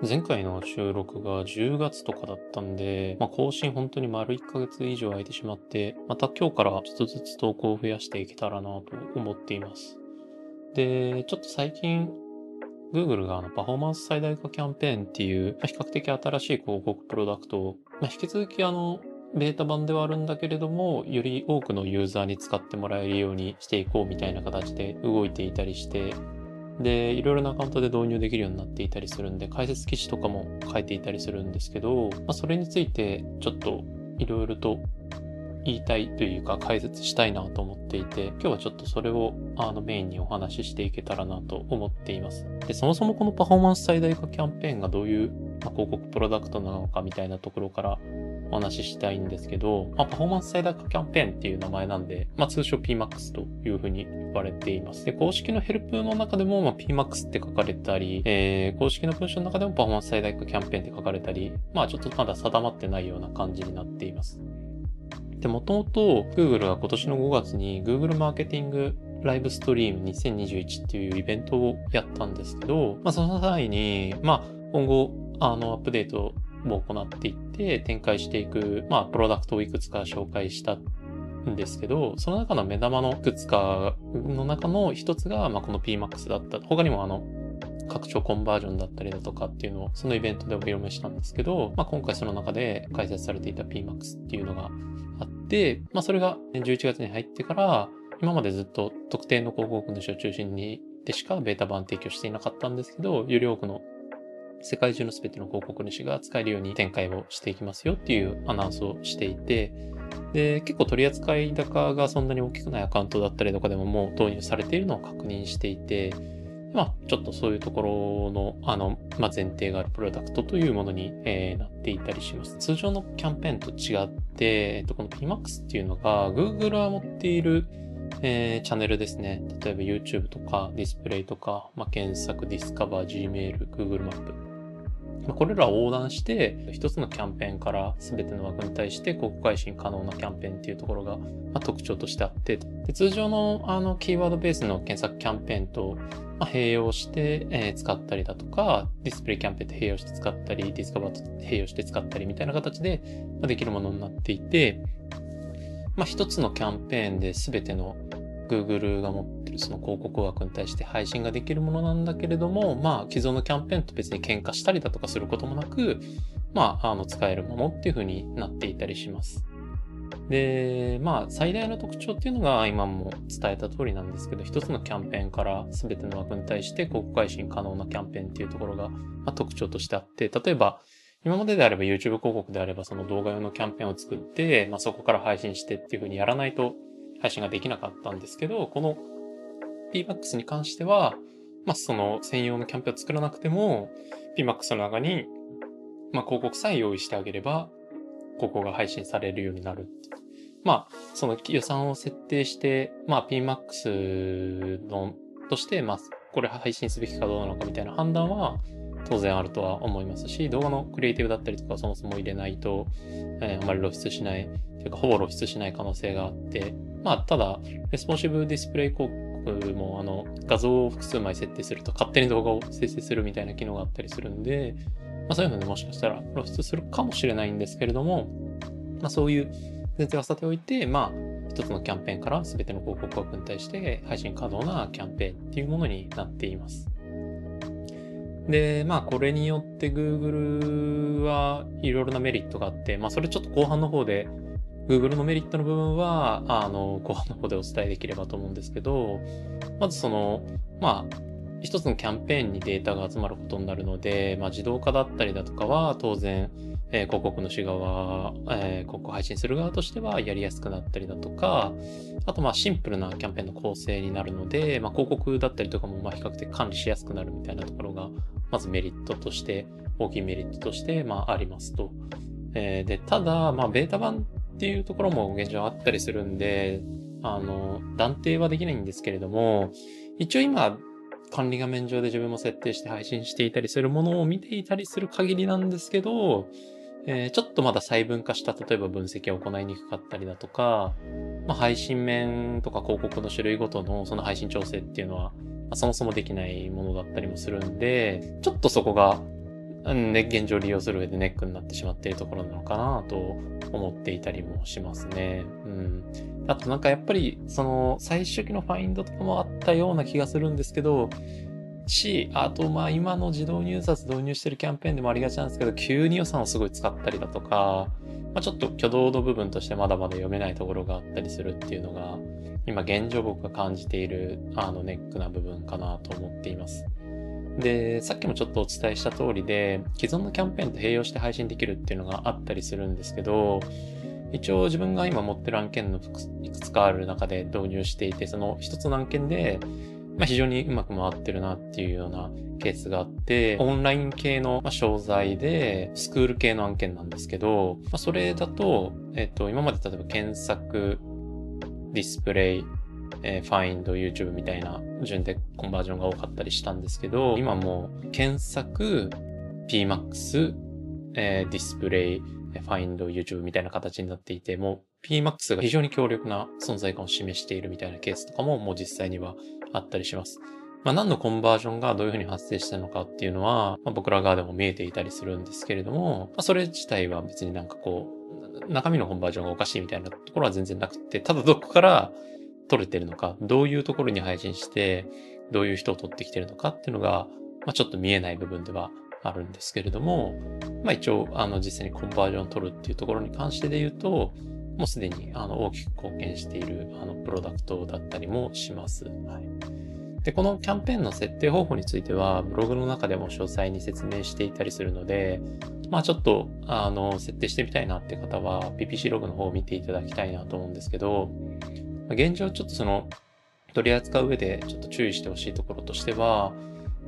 前回の収録が10月とかだったんで、まあ、更新本当に丸1ヶ月以上空いてしまって、また今日からちょっとずつ投稿を増やしていけたらなと思っています。で、ちょっと最近、Google があのパフォーマンス最大化キャンペーンっていう、まあ、比較的新しい広告プロダクトを、まあ、引き続きあの、ベータ版ではあるんだけれども、より多くのユーザーに使ってもらえるようにしていこうみたいな形で動いていたりして、で、いろいろなアカウントで導入できるようになっていたりするんで、解説記事とかも書いていたりするんですけど、まあ、それについてちょっといろいろと言いたいというか解説したいなと思っていて、今日はちょっとそれをあのメインにお話ししていけたらなと思っています。で、そもそもこのパフォーマンス最大化キャンペーンがどういう、ま、広告プロダクトなのかみたいなところからお話ししたいんですけど、まあ、パフォーマンス最大化キャンペーンっていう名前なんで、まあ、通称 PMAX というふうに言われています。で、公式のヘルプの中でも、まあ、PMAX って書かれたり、えー、公式の文章の中でもパフォーマンス最大化キャンペーンって書かれたり、まあ、ちょっとまだ定まってないような感じになっています。で、もともと Google は今年の5月に Google マーケティングライブストリーム2021っていうイベントをやったんですけど、まあ、その際に、まあ、今後、あの、アップデートも行っていって展開していく、まあ、プロダクトをいくつか紹介したんですけど、その中の目玉のいくつかの中の一つが、まあ、この PMAX だった。他にもあの、拡張コンバージョンだったりだとかっていうのを、そのイベントでお披露目したんですけど、まあ、今回その中で開催されていた PMAX っていうのがあって、まあ、それが11月に入ってから、今までずっと特定の広告主を中心にでしかベータ版提供していなかったんですけど、より多くの世界中の全ての広告主が使えるように展開をしていきますよっていうアナウンスをしていて、で、結構取り扱い高がそんなに大きくないアカウントだったりとかでももう導入されているのを確認していて、まあ、ちょっとそういうところの、あの、まあ、前提があるプロダクトというものに、えー、なっていたりします。通常のキャンペーンと違って、えっと、この PMAX っていうのが、Google は持っている、えー、チャンネルですね。例えば YouTube とかディスプレイとか、まあ、検索、 Discover、Gmail、Google マップ。これらを横断して、一つのキャンペーンから全ての枠に対して広告配信可能なキャンペーンっていうところが、ま特徴としてあって、で通常のあのキーワードベースの検索キャンペーンと、ま併用して、え使ったりだとか、ディスプレイキャンペーンと併用して使ったり、 Discover と併用して使ったりみたいな形で、まできるものになっていて、まあ、一つのキャンペーンで全ての Google が持ってるその広告枠に対して配信ができるものなんだけれども、まあ、既存のキャンペーンと別に喧嘩したりだとかすることもなく、まあ、あの、使えるものっていう風になっていたりします。で、まあ、最大の特徴っていうのが今も伝えた通りなんですけど、一つのキャンペーンから全ての枠に対して広告配信可能なキャンペーンっていうところが、まあ、特徴としてあって、例えば、今までであれば YouTube 広告であればその動画用のキャンペーンを作って、まあ、そこから配信してっていう風にやらないと配信ができなかったんですけど、この PMAX に関しては、まあ、その専用のキャンペーンを作らなくても、PMAX の中に、まあ、広告さえ用意してあげれば、広告が配信されるようになるまあ、その予算を設定して、まあ、PMAX の、として、まあ、これ配信すべきかどうなのかみたいな判断は、当然あるとは思いますし、動画のクリエイティブだったりとかそもそも入れないと、えー、あまり露出しない、というかほぼ露出しない可能性があって、まあ、ただ、レスポンシブディスプレイ広告も、あの、画像を複数枚設定すると勝手に動画を生成するみたいな機能があったりするんで、まあ、そういうのでもしかしたら露出するかもしれないんですけれども、まあ、そういう前提はさておいて、まあ、一つのキャンペーンから全ての広告枠に対して配信可能なキャンペーンっていうものになっています。で、まあ、これによって Google はいろいろなメリットがあって、まあ、それちょっと後半の方で Google のメリットの部分は、あの、後半の方でお伝えできればと思うんですけど、まずその、まあ、一つのキャンペーンにデータが集まることになるので、まあ、自動化だったりだとかは当然、えー、広告主側、えー、広告配信する側としてはやりやすくなったりだとか、あとまあシンプルなキャンペーンの構成になるので、まあ、広告だったりとかもまあ比較的管理しやすくなるみたいなところが、まずメリットとして、大きいメリットとしてまあありますと。えー、で、ただ、まあベータ版っていうところも現状あったりするんで、あの、断定はできないんですけれども、一応今、管理画面上で自分も設定して配信していたりするものを見ていたりする限りなんですけど、えー、ちょっとまだ細分化した例えば分析を行いにくかったりだとか、まあ、配信面とか広告の種類ごとのその配信調整っていうのは、まあ、そもそもできないものだったりもするんで、ちょっとそこがね、現状利用する上でネックになってしまっているところなのかなと思っていたりもしますね。うん。あとなんかやっぱり、その、最初期のファインドとかもあったような気がするんですけど、し、あとまあ今の自動入札導入してるキャンペーンでもありがちなんですけど、急に予算をすごい使ったりだとか、まあ、ちょっと挙動の部分としてまだまだ読めないところがあったりするっていうのが、今現状僕が感じているあのネックな部分かなと思っています。で、さっきもちょっとお伝えした通りで、既存のキャンペーンと併用して配信できるっていうのがあったりするんですけど、一応自分が今持ってる案件のいくつかある中で導入していて、その一つの案件で、まあ、非常にうまく回ってるなっていうようなケースがあって、オンライン系の商材で、スクール系の案件なんですけど、まあ、それだと、えっ、と、今まで例えば検索、ディスプレイ、えー、ファインド、YouTube みたいな順でコンバージョンが多かったりしたんですけど、今も検索、PMAX、えー、ディスプレイ、ファインド、YouTube みたいな形になっていて、もう PMAX が非常に強力な存在感を示しているみたいなケースとかももう実際にはあったりします。まあ、何のコンバージョンがどういうふうに発生したのかっていうのは、まあ、僕ら側でも見えていたりするんですけれども、まあ、それ自体は別になんかこう、中身のコンバージョンがおかしいみたいなところは全然なくて、ただどこから取れてるのか、どういうところに配信して、どういう人を取ってきてるのかっていうのが、まあ、ちょっと見えない部分ではあるんですけれども、まあ一応、あの、実際にコンバージョンを取るっていうところに関してで言うと、もうすでにあの大きく貢献しているあのプロダクトだったりもします。はい、で、このキャンペーンの設定方法については、ブログの中でも詳細に説明していたりするので、まあちょっと、あの、設定してみたいなって方は、PPC ログの方を見ていただきたいなと思うんですけど、現状ちょっとその、取り扱う上でちょっと注意してほしいところとしては、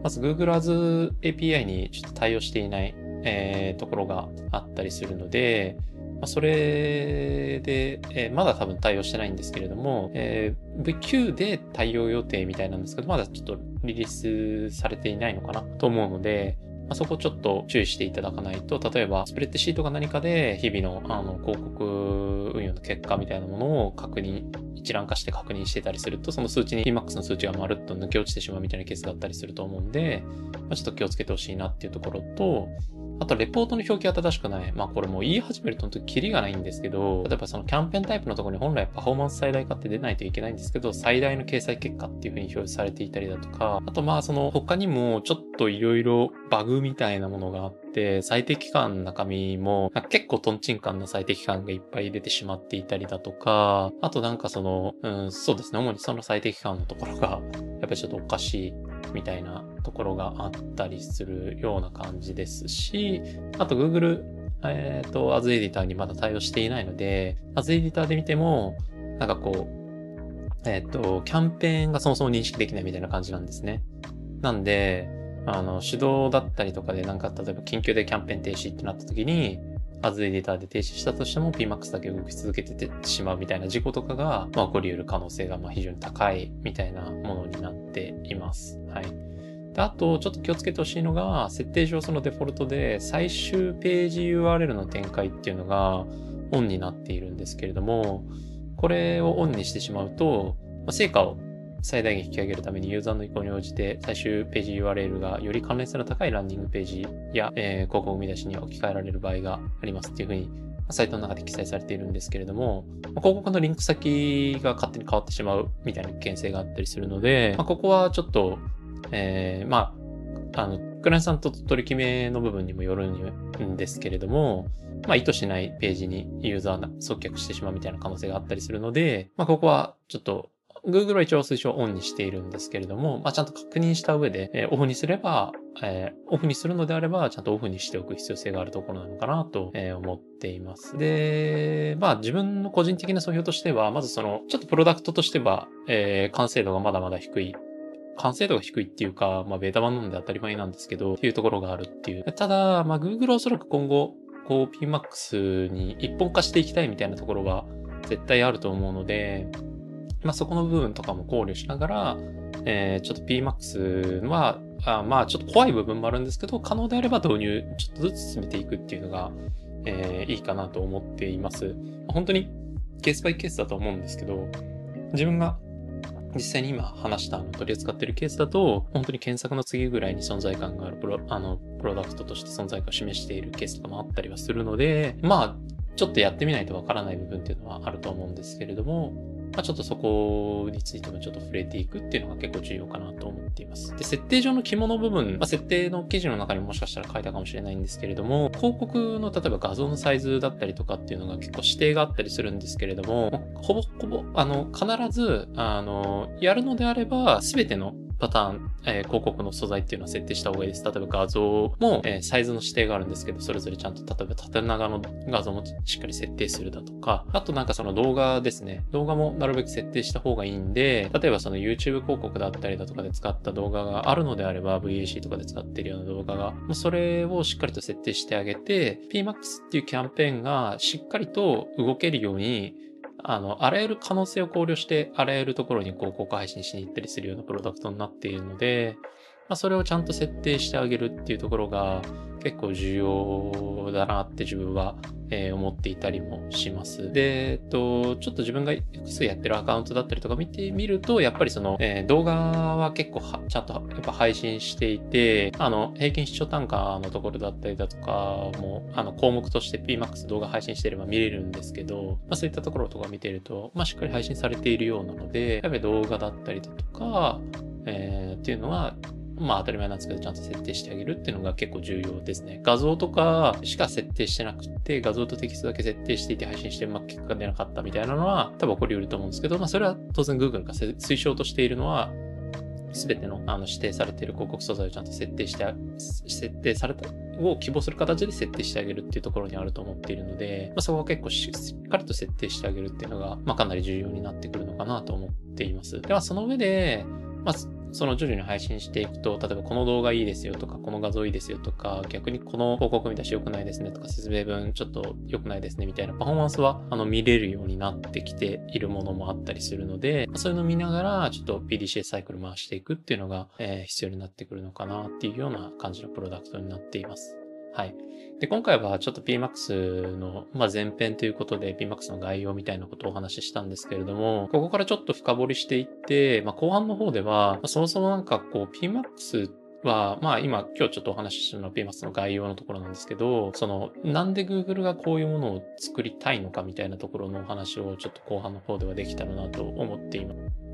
まず Google Ads API にちょっと対応していない、えー、ところがあったりするので、まあ、それで、えー、まだ多分対応してないんですけれども、えー、V9 で対応予定みたいなんですけど、まだちょっとリリースされていないのかなと思うので、ま、そこちょっと注意していただかないと、例えばスプレッドシートが何かで日々のあの広告運用の結果みたいなものを確認、一覧化して確認してたりすると、その数値に Emax の数値がまるっと抜け落ちてしまうみたいなケースがあったりすると思うんで、まあ、ちょっと気をつけてほしいなっていうところと、あと、レポートの表記は正しくない。まあ、これもう言い始めると本当にキリがないんですけど、例えばそのキャンペーンタイプのところに本来パフォーマンス最大化って出ないといけないんですけど、最大の掲載結果っていう風に表示されていたりだとか、あとまあ、その他にもちょっといろいろバグみたいなものがあって、最適感の中身も、結構トンチンカンな最適感がいっぱい出てしまっていたりだとか、あとなんかその、うん、そうですね、主にその最適感のところが、やっぱりちょっとおかしいみたいなところがあったりするような感じですし、あと Google、えっ、ー、と、As Editor にまだ対応していないので、As Editor で見ても、なんかこう、えっ、ー、と、キャンペーンがそもそも認識できないみたいな感じなんですね。なんで、あの、手動だったりとかでなんか、例えば緊急でキャンペーン停止ってなった時に、As Editor で停止したとしても PMAX だけ動き続けててしまうみたいな事故とかが、まあ、起こり得る可能性がまあ非常に高いみたいなものになっています。はい。であと、ちょっと気をつけてほしいのが、設定上そのデフォルトで最終ページ URL の展開っていうのがオンになっているんですけれども、これをオンにしてしまうと、ま、成果を最大限引き上げるためにユーザーの意向に応じて最終ページ URL がより関連性の高いランディングページや、えー、広告見出しに置き換えられる場合がありますっていうふうにサイトの中で記載されているんですけれども、広告のリンク先が勝手に変わってしまうみたいな危険性があったりするので、ま、ここはちょっと、えー、まあ、あの、クライアントさんと取り決めの部分にもよるんですけれども、まあ、意図しないページにユーザーが送客してしまうみたいな可能性があったりするので、まあ、ここはちょっと Google は一応推奨オンにしているんですけれども、まあ、ちゃんと確認した上で、えー、オフにすれば、えー、オフにするのであれば、ちゃんとオフにしておく必要性があるところなのかなと、えー、思っています。で、まあ自分の個人的な総評としては、まずその、ちょっとプロダクトとしては、えー、完成度がまだまだ低い完成度が低いっていうか、まあ、ベータ版なので当たり前なんですけど、っていうところがあるっていう。ただ、まあ、Google おそらく今後、こう、PMAX に一本化していきたいみたいなところが絶対あると思うので、まあ、そこの部分とかも考慮しながら、えー、ちょっと PMAX は、あまあ、ちょっと怖い部分もあるんですけど、可能であれば導入ちょっとずつ進めていくっていうのが、えー、いいかなと思っています。本当にケースバイケースだと思うんですけど、自分が実際に今話したあの取り扱ってるケースだと、本当に検索の次ぐらいに存在感があるプロあのプロダクトとして存在感を示しているケースとかもあったりはするので、まあ、ちょっとやってみないとわからない部分っていうのはあると思うんですけれども、まあ、ちょっとそこについてもちょっと触れていくっていうのが結構重要かなと思っています。で、設定上の肝の部分、まあ、設定の記事の中にもしかしたら書いたかもしれないんですけれども、広告の例えば画像のサイズだったりとかっていうのが結構指定があったりするんですけれども、ほぼほぼ、あの、必ず、あの、やるのであれば、すべてのパターン、えー、広告の素材っていうのは設定した方がいいです。例えば画像も、えー、サイズの指定があるんですけど、それぞれちゃんと、例えば縦長の画像もしっかり設定するだとか、あとなんかその動画ですね。動画もなるべく設定した方がいいんで、例えばその YouTube 広告だったりだとかで使った動画があるのであれば、VAC とかで使ってるような動画が、もうそれをしっかりと設定してあげて、PMAX っていうキャンペーンがしっかりと動けるようにあの、あらゆる可能性を考慮して、あらゆるところに公開配信しに行ったりするようなプロダクトになっているので、まあ、それをちゃんと設定してあげるっていうところが結構重要だなって自分はえー、思っていたりもします。で、えっと、ちょっと自分が複数やってるアカウントだったりとか見てみると、やっぱりその、えー、動画は結構ちゃんとやっぱ配信していて、あの、平均視聴単価のところだったりだとかも、あの、項目として PMAX 動画配信してれば見れるんですけど、まあそういったところとか見てると、まあしっかり配信されているようなので、やっぱり動画だったりだとか、えー、っていうのは、まあ当たり前なんですけど、ちゃんと設定してあげるっていうのが結構重要ですね。画像とかしか設定してなくて、画像とテキストだけ設定していて配信してうまく結果が出なかったみたいなのは多分起こり得ると思うんですけど、まあそれは当然 Google が推奨としているのは、すべてのあの指定されている広告素材をちゃんと設定して、設定された、を希望する形で設定してあげるっていうところにあると思っているので、まあ、そこは結構しっかりと設定してあげるっていうのが、まあ、かなり重要になってくるのかなと思っています。では、その上で、まあ、その徐々に配信していくと、例えばこの動画いいですよとか、この画像いいですよとか、逆にこの広告見たし良くないですねとか、説明文ちょっと良くないですねみたいなパフォーマンスは、あの、見れるようになってきているものもあったりするので、そういうのを見ながら、ちょっと PDCA サイクル回していくっていうのが、えー、必要になってくるのかなっていうような感じのプロダクトになっています。はい。で、今回はちょっと PMAX の、まあ、前編ということで PMAX の概要みたいなことをお話ししたんですけれども、ここからちょっと深掘りしていって、まあ、後半の方では、まあ、そもそもなんかこう PMAX は、まあ今、今日ちょっとお話ししたのは PMAX の概要のところなんですけど、その、なんで Google がこういうものを作りたいのかみたいなところのお話をちょっと後半の方ではできたらなと思っています。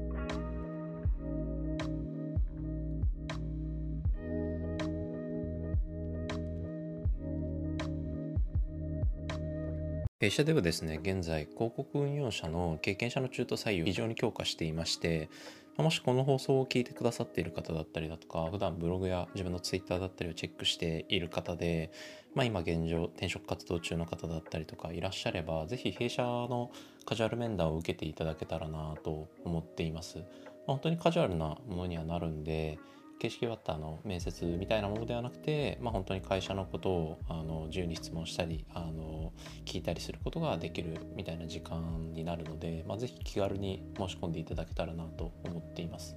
弊社ではですね、現在、広告運用者の経験者の中途採用を非常に強化していまして、もしこの放送を聞いてくださっている方だったりだとか、普段ブログや自分のツイッターだったりをチェックしている方で、まあ、今現状転職活動中の方だったりとかいらっしゃれば、ぜひ弊社のカジュアル面談を受けていただけたらなと思っています。本当にカジュアルなものにはなるんで、形式はったの面接みたいなものではなくて、まあ、本当に会社のことをあの自由に質問したりあの聞いたりすることができるみたいな時間になるので、まあ、ぜひ気軽に申し込んでいただけたらなと思っています。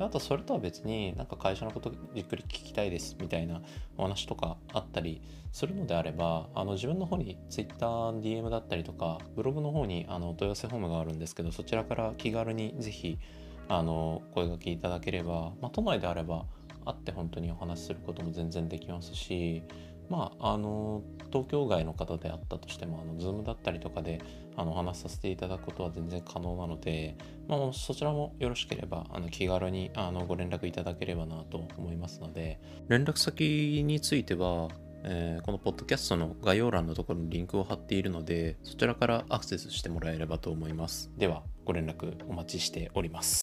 であとそれとは別になんか会社のことじっくり聞きたいですみたいなお話とかあったりするのであればあの自分の方に Twitter、DM だったりとかブログの方にあの問い合わせフォームがあるんですけどそちらから気軽にぜひあの声がけいただければ、まあ、都内であれば会って本当にお話しすることも全然できますしまああの東京外の方であったとしてもあの Zoom だったりとかであのお話しさせていただくことは全然可能なので、まあ、そちらもよろしければあの気軽にあのご連絡いただければなと思いますので連絡先についてはえー、このポッドキャストの概要欄のところにリンクを貼っているので、そちらからアクセスしてもらえればと思います。では、ご連絡お待ちしております。